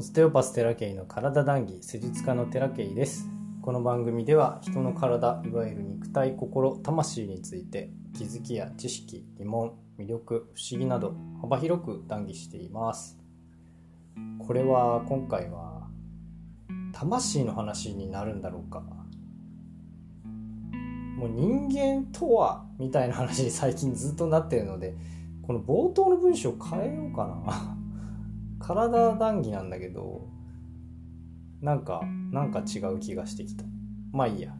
オステオパステラケイの体談義施術家のテラケイです。この番組では人の体いわゆる肉体心魂について気づきや知識疑問魅力不思議など幅広く談義しています。これは今回は魂の話になるんだろうか。もう人間とはみたいな話に最近ずっとなってるのでこの冒頭の文章変えようかな。体談義なんだけどなんかなんか違う気がしてきた。まあいいや。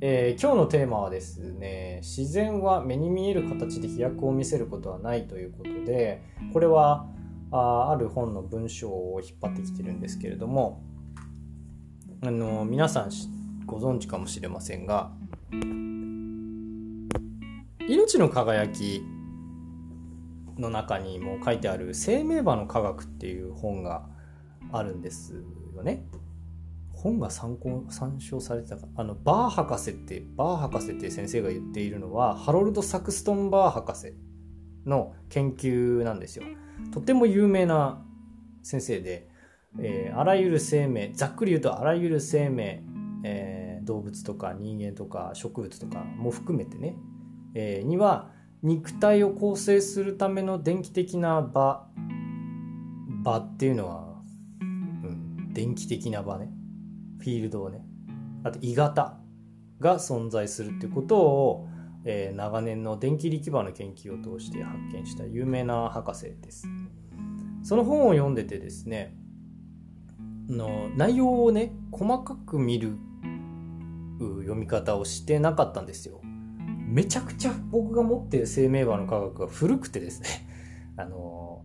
えー、今日のテーマはですね自然は目に見える形で飛躍を見せることはないということでこれはあある本の文章を引っ張ってきてるんですけれどもあの皆さんご存知かもしれませんが命の輝きの中にも書いてある「生命場の科学」っていう本があるんですよね。本が参考参照されてたかあのバー博士ってバー博士って先生が言っているのはハロルド・サクストン・バー博士の研究なんですよ。とても有名な先生で、えー、あらゆる生命ざっくり言うとあらゆる生命、えー、動物とか人間とか植物とかも含めてね、えー、には肉体を構成するための電気的な場場っていうのは、うん、電気的な場ね。フィールドをね。あと鋳型が存在するっていうことを、えー、長年の電気力場の研究を通して発見した有名な博士です。その本を読んでてですねの内容をね細かく見る読み方をしてなかったんですよ。めちゃくちゃ僕が持ってる生命場の科学が古くてですね あの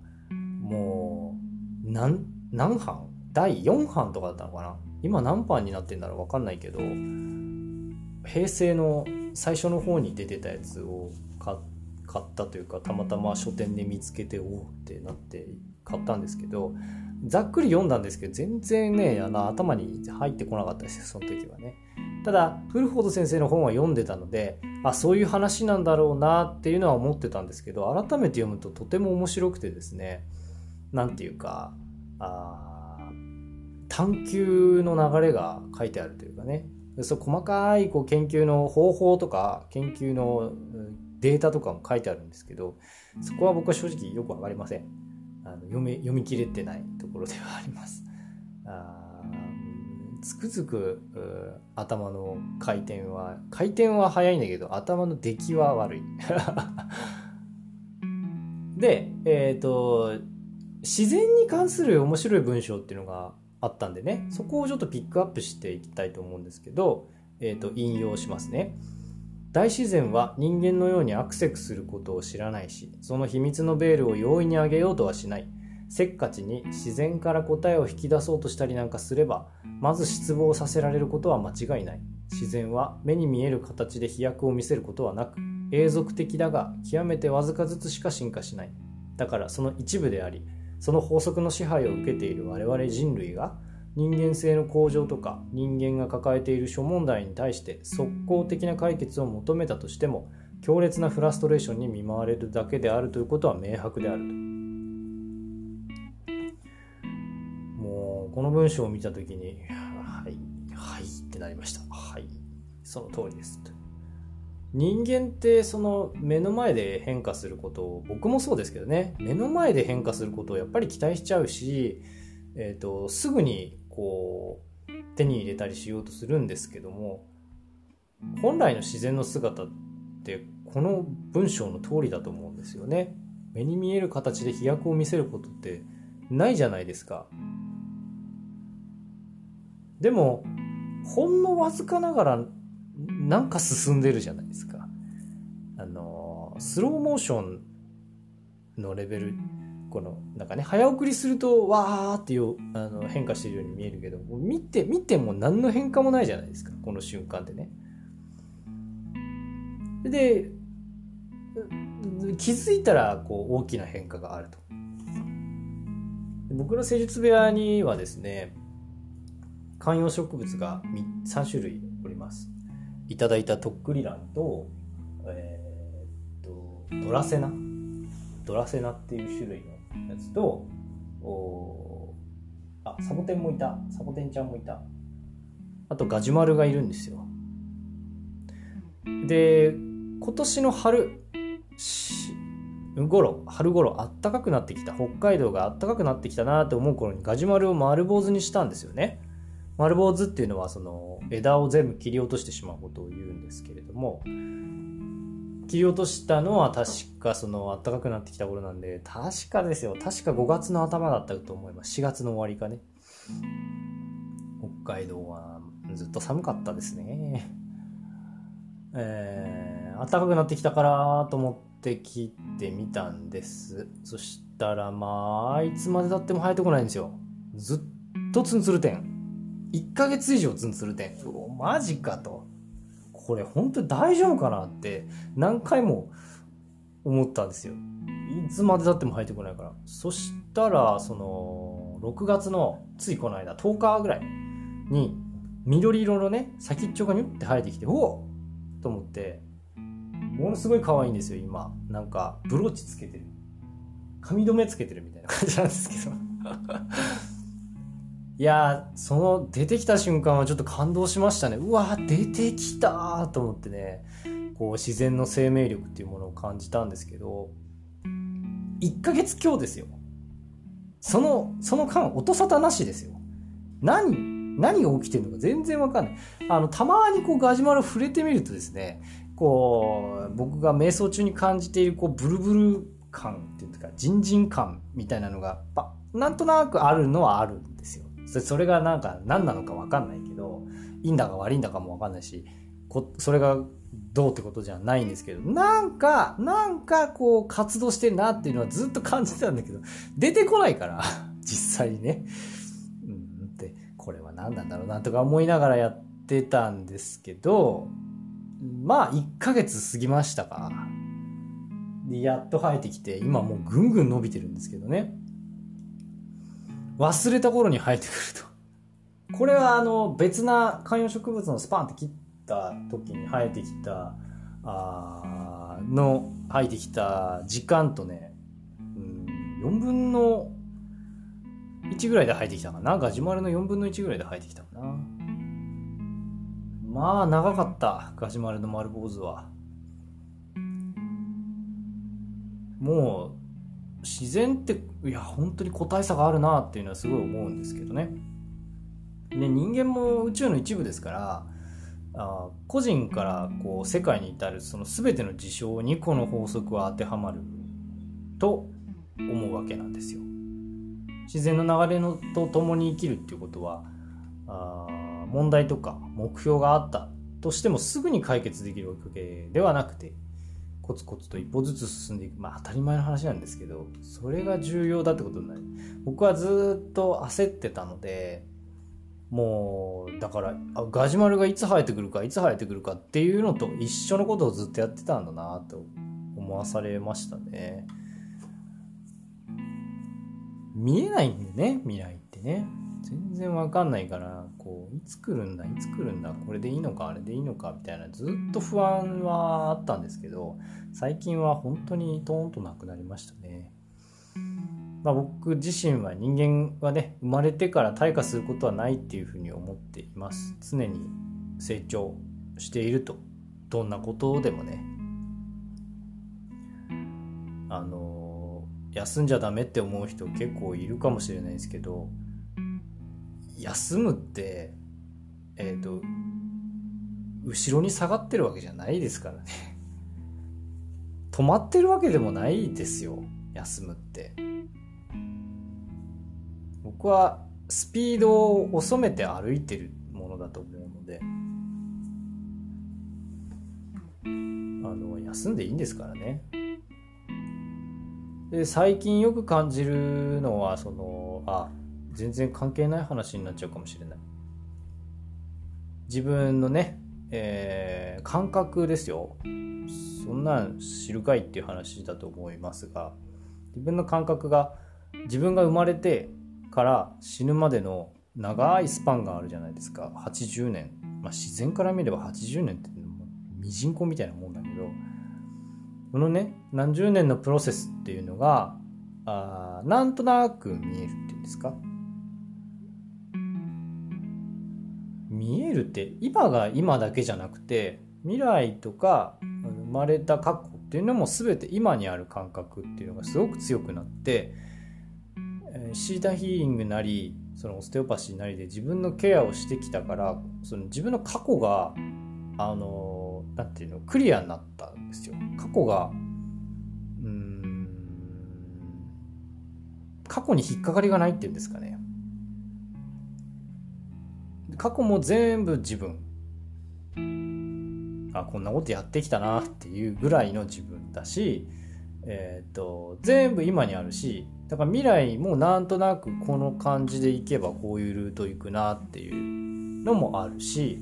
もう何何版第4版とかだったのかな？今何版になってんだろう分かんないけど平成の最初の方に出てたやつを買ったというかたまたま書店で見つけておおってなって買ったんですけどざっくり読んだんですけど全然ねあの頭に入ってこなかったですよその時はね。ただ古本先生の本は読んでたのであそういう話なんだろうなっていうのは思ってたんですけど改めて読むととても面白くてですね何て言うかあ探求の流れが書いてあるというかね。そう細かいこう研究の方法とか研究のデータとかも書いてあるんですけどそこは僕は正直よく分かりません。あの読み読み切れてないところではあります。あつくづく頭の回転は回転は速いんだけど頭の出来は悪い。でえっ、ー、と自然に関する面白い文章っていうのがあったんでねそこをちょっとピックアップしていきたいと思うんですけど、えーと、引用しますね。大自然は人間のようにアクセクすることを知らないしその秘密のベールを容易に上げようとはしない。せっかちに自然から答えを引き出そうとしたりなんかすればまず失望させられることは間違いない。自然は目に見える形で飛躍を見せることはなく永続的だが極めてわずかずつしか進化しない。だからその一部でありその法則の支配を受けている我々人類が人間性の向上とか人間が抱えている諸問題に対して即効的な解決を求めたとしても強烈なフラストレーションに見舞われるだけであるということは明白であると。この文章を見た時に「はいはい」ってなりました「はいその通りです」人間ってその目の前で変化することを僕もそうですけどね。目の前で変化することをやっぱり期待しちゃうし、えーと、すぐにこう手に入れたりしようとするんですけども本来の自然の姿ってこの文章の通りだと思うんですよね。目に見える形で飛躍を見せることってないじゃないですか。でもほんのわずかながらなんか進んでるじゃないですか。あのスローモーションのレベルこのなんかね早送りするとわーっていうあの変化してるように見えるけど見て見ても何の変化もないじゃないですか。この瞬間でね。で気づいたらこう大きな変化があると。僕の施術部屋にはですね観葉植物が3種類おります。いただいたとっくりランと、えー、っと、ドラセナ。ドラセナっていう種類のやつと、あサボテンもいた。サボテンちゃんもいた。あとガジュマルがいるんですよ。で今年の春頃春頃あったかくなってきた。北海道があったかくなってきたなって思う頃にガジュマルを丸坊主にしたんですよね。丸坊主っていうのはその枝を全部切り落としてしまうことを言うんですけれども切り落としたのは確かその暖かくなってきた頃なんで確かですよ。確か5月の頭だったと思います。4月の終わりかね。北海道はずっと寒かったですね。えー、暖かくなってきたからと思って切ってみたんです。そしたらまあいつまでたっても生えてこないんですよ。ずっとツンツルテン1ヶ月以上ツンツルテンマジかと。これ本当に大丈夫かなって何回も思ったんですよ。いつまでたっても生えてこないから。そしたらその6月のついこの間10日ぐらいに緑色のね先っちょがニュッて生えてきておおと思ってものすごい可愛いんですよ今。なんかブローチつけてる。髪留めつけてるみたいな感じなんですけど。いやその出てきた瞬間はちょっと感動しましたね。うわ出てきたと思ってね。こう自然の生命力っていうものを感じたんですけど1ヶ月今日ですよ。そのその間音沙汰なしですよ。何何が起きてるのか全然わかんない。あのたまにこうガジュマル触れてみるとですねこう僕が瞑想中に感じているこうブルブル感っていうかジンジン感みたいなのがなんとなくあるのはあるんですよ。それがなんか何なのか分かんないけどいいんだか悪いんだかも分かんないしそれがどうってことじゃないんですけどなんかなんかこう活動してんなっていうのはずっと感じてたんだけど出てこないから 実際にね。うんってこれは何なんだろうなとか思いながらやってたんですけどまあ1ヶ月過ぎましたか。でやっと生えてきて今もうぐんぐん伸びてるんですけどね。忘れた頃に生えてくると。これはあの別な観葉植物のスパンって切った時に生えてきた、あの生えてきた時間とね、うん、4分の1ぐらいで生えてきたかな。ガジュマルの4分の1ぐらいで生えてきたかな。まあ長かった、ガジュマルの丸坊主は。もう自然っていや本当に個体差があるなっていうのはすごい思うんですけどね。で人間も宇宙の一部ですからあ個人からこう世界に至るその全ての事象にこの法則は当てはまると思うわけなんですよ。自然の流れのと共に生きるっていうことはあ問題とか目標があったとしてもすぐに解決できるわけではなくてコツコツと一歩ずつ進んでいく。まあ当たり前の話なんですけどそれが重要だってことになる。僕はずっと焦ってたのでもうだからガジュマルがいつ生えてくるかいつ生えてくるかっていうのと一緒のことをずっとやってたんだなと思わされましたね。見えないんでね未来ってね。全然わかんないからこういつ来るんだいつ来るんだこれでいいのかあれでいいのかみたいなずっと不安はあったんですけど最近は本当にトーンとなくなりましたね。まあ、僕自身は人間はね生まれてから退化することはないっていうふうに思っています。常に成長していると。どんなことでもね。あの休んじゃダメって思う人結構いるかもしれないですけど休むってえっ、ー、と後ろに下がってるわけじゃないですからね。止まってるわけでもないですよ休むって。僕はスピードを遅めて歩いてるものだと思うので。あの休んでいいんですからね。で最近よく感じるのはそのあ全然関係ない話になっちゃうかもしれない。自分のね、えー、感覚ですよ。そんなん知るかいっていう話だと思いますが自分の感覚が自分が生まれてから死ぬまでの長いスパンがあるじゃないですか。80年、まあ、自然から見れば80年ってミジンコみたいなもんだけど。このね何十年のプロセスっていうのがあなんとなく見えるっていうんですか。見えるって今が今だけじゃなくて未来とか生まれた過去っていうのも全て今にある感覚っていうのがすごく強くなってシータヒーリングなりそのオステオパシーなりで自分のケアをしてきたからその自分の過去があのなんていうのクリアになったんですよ。過去がうん過去に引っかかりがないっていうんですかね。過去も全部自分あこんなことやってきたなっていうぐらいの自分だし、えーと、全部今にあるしだから未来もなんとなくこの感じでいけばこういうルート行くなっていうのもあるし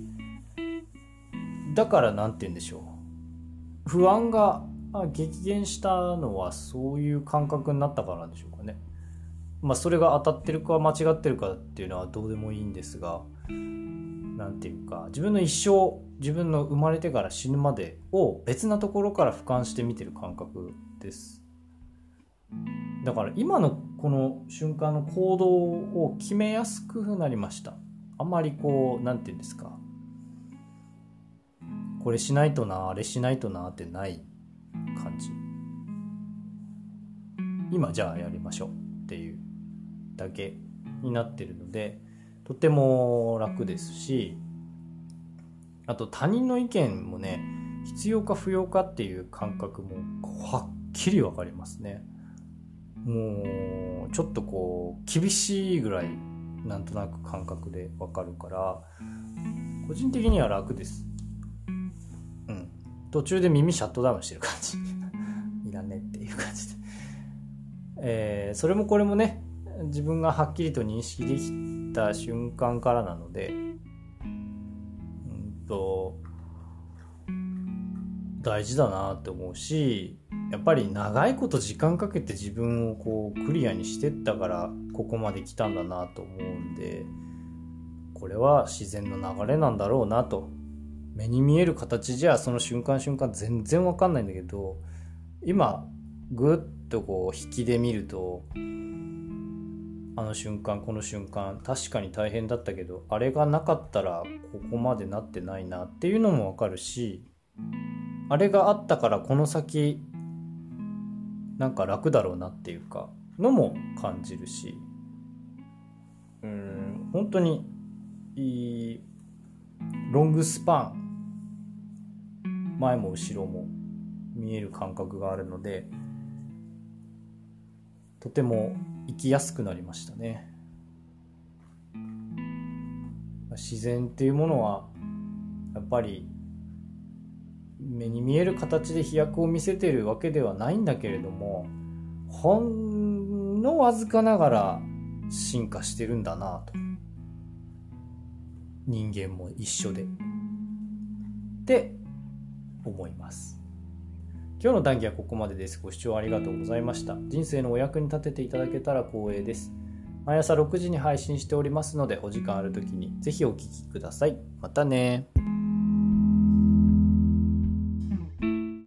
だから何て言うんでしょう不安が激減したのはそういう感覚になったからなんでしょうかね。まあそれが当たってるか間違ってるかっていうのはどうでもいいんですが何て言うか自分の一生自分の生まれてから死ぬまでを別なところから俯瞰して見てる感覚です。だから今のこの瞬間の行動を決めやすくなりました。あんまりこう何て言うんですか。これしないとなあれしないとなってない感じ。今じゃあやりましょうっていうだけになってるのでとても楽ですしあと他人の意見もね必要か不要かっていう感覚もはっきり分かりますね。もうちょっとこう厳しいぐらいなんとなく感覚で分かるから個人的には楽です。うん。途中で耳シャットダウンしてる感じ。いらねっていう感じで。えー、それもこれもね自分がはっきりと認識できた瞬間からなのでうんと大事だなって思うしやっぱり長いこと時間かけて自分をこうクリアにしてったからここまで来たんだなと思うんでこれは自然の流れなんだろうなと目に見える形じゃその瞬間瞬間全然わかんないんだけど今ぐっとこう引きで見るとあの瞬間この瞬間確かに大変だったけどあれがなかったらここまでなってないなっていうのもわかるしあれがあったからこの先なんか楽だろうなっていうかのも感じるしうん本当にいいロングスパン前も後ろも見える感覚があるのでとても生きやすくなりましたね。自然っていうものはやっぱり目に見える形で飛躍を見せてるわけではないんだけれどもほんのわずかながら進化してるんだなと。人間も一緒で。って思います。今日の談義はここまでです。ご視聴ありがとうございました。人生のお役に立てていただけたら光栄です。毎朝6時に配信しておりますので、お時間ある時にぜひお聴きください。またね